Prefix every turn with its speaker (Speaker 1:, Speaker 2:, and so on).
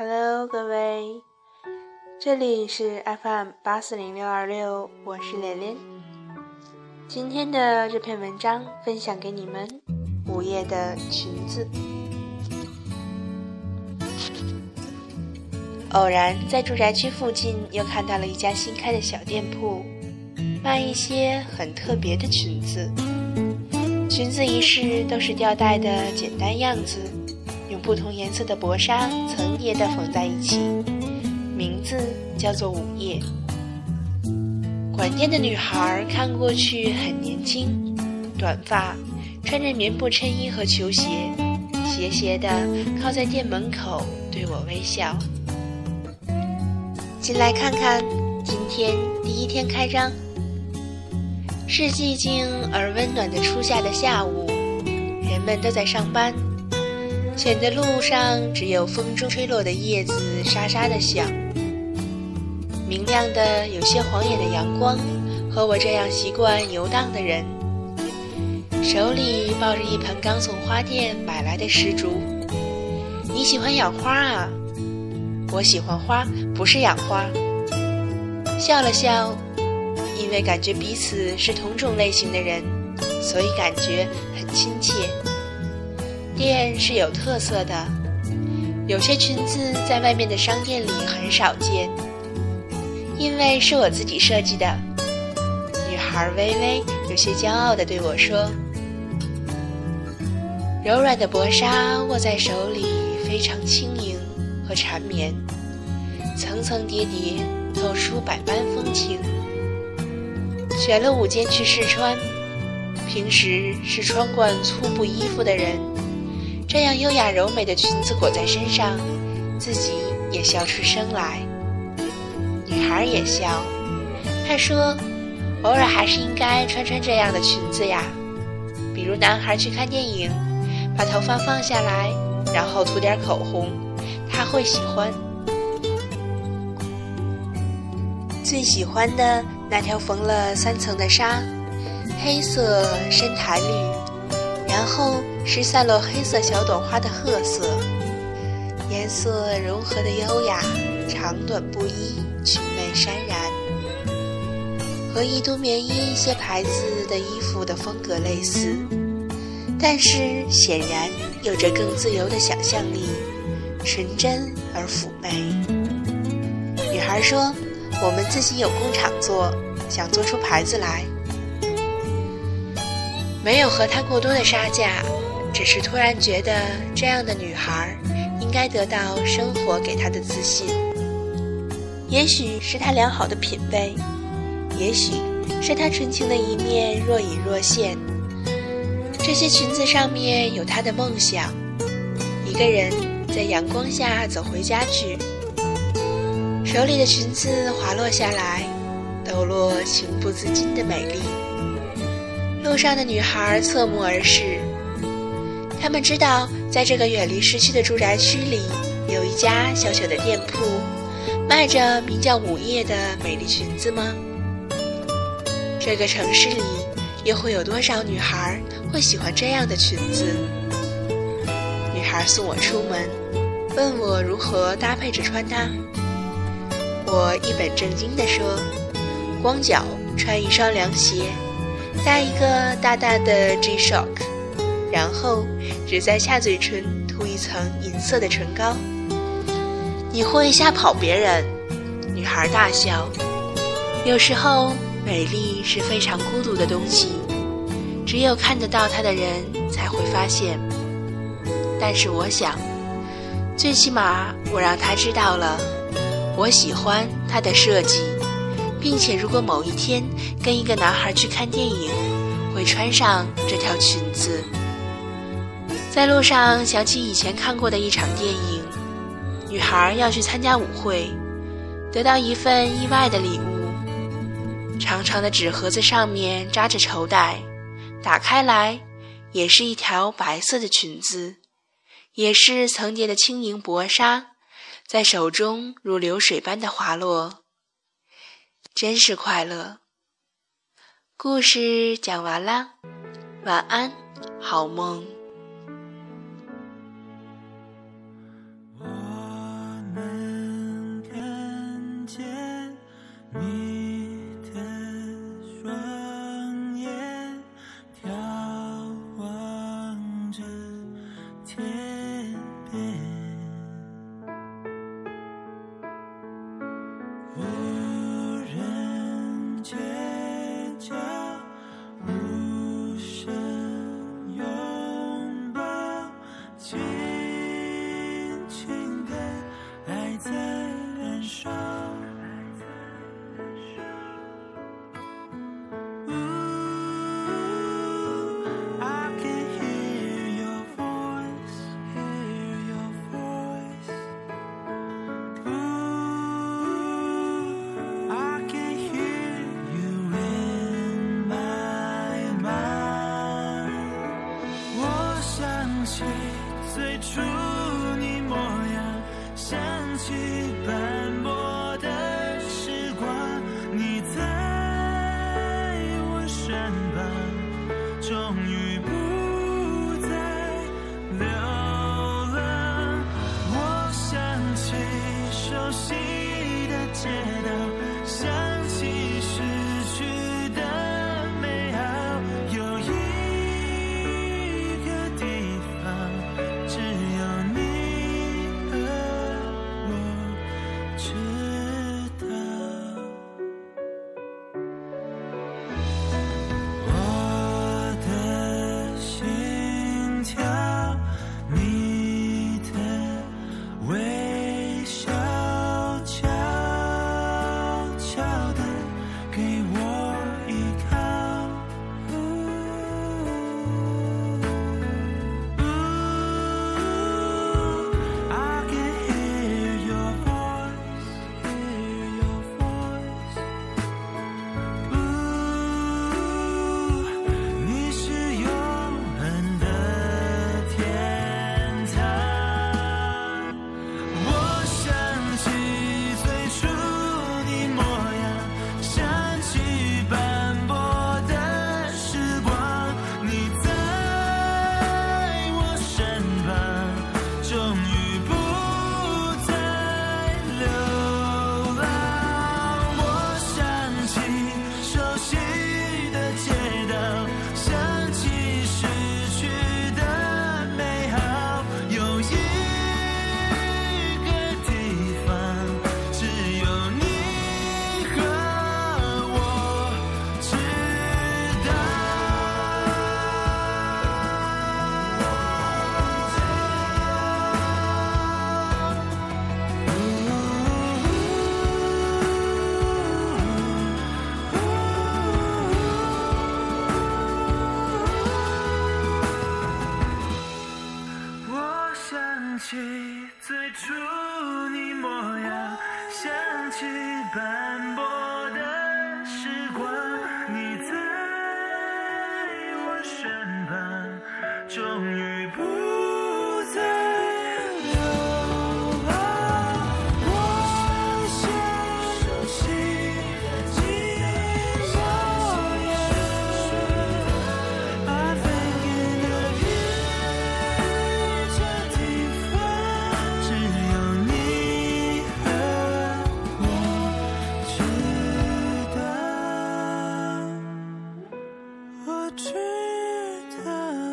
Speaker 1: Hello，各位，这里是 FM 八四零六二六，我是连连。今天的这篇文章分享给你们：午夜的裙子。偶然在住宅区附近又看到了一家新开的小店铺，卖一些很特别的裙子。裙子一式都是吊带的简单样子。不同颜色的薄纱层叠的缝在一起，名字叫做午夜。管店的女孩看过去很年轻，短发，穿着棉布衬衣和球鞋，斜斜的靠在店门口对我微笑。进来看看，今天第一天开张。是寂静而温暖的初夏的下午，人们都在上班。浅的路上只有风中吹落的叶子沙沙的响，明亮的有些晃眼的阳光，和我这样习惯游荡的人，手里抱着一盆刚从花店买来的石竹。你喜欢养花啊？我喜欢花，不是养花。笑了笑，因为感觉彼此是同种类型的人，所以感觉很亲切。店是有特色的，有些裙子在外面的商店里很少见，因为是我自己设计的。女孩微微有些骄傲地对我说：“柔软的薄纱握在手里，非常轻盈和缠绵，层层叠叠，透出百般风情。选了五件去试穿，平时是穿惯粗布衣服的人。”这样优雅柔美的裙子裹在身上，自己也笑出声来。女孩也笑，她说：“偶尔还是应该穿穿这样的裙子呀。比如男孩去看电影，把头发放下来，然后涂点口红，他会喜欢。最喜欢的那条缝了三层的纱，黑色深苔绿。”然后是散落黑色小朵花的褐色，颜色柔和的优雅，长短不一，裙袂潸然，和宜都棉衣一些牌子的衣服的风格类似，但是显然有着更自由的想象力，纯真而妩媚。女孩说：“我们自己有工厂做，想做出牌子来。”没有和他过多的杀价，只是突然觉得这样的女孩应该得到生活给她的自信。也许是她良好的品味，也许是她纯情的一面若隐若现。这些裙子上面有她的梦想：一个人在阳光下走回家去，手里的裙子滑落下来，抖落情不自禁的美丽。路上的女孩侧目而视，他们知道，在这个远离市区的住宅区里，有一家小小的店铺，卖着名叫“午夜”的美丽裙子吗？这个城市里，又会有多少女孩会喜欢这样的裙子？女孩送我出门，问我如何搭配着穿它。我一本正经地说：“光脚穿一双凉鞋。”搭一个大大的 G-Shock，然后只在下嘴唇涂一层银色的唇膏。你会吓跑别人？女孩大笑。有时候，美丽是非常孤独的东西，只有看得到它的人才会发现。但是我想，最起码我让他知道了，我喜欢它的设计。并且，如果某一天跟一个男孩去看电影，会穿上这条裙子。在路上想起以前看过的一场电影，女孩要去参加舞会，得到一份意外的礼物。长长的纸盒子上面扎着绸带，打开来也是一条白色的裙子，也是层叠的轻盈薄纱，在手中如流水般的滑落。真是快乐。故事讲完了，晚安，好梦。
Speaker 2: to 去斑驳的时光，你在我身旁，终于不再流浪，我想起熟悉的街。值得。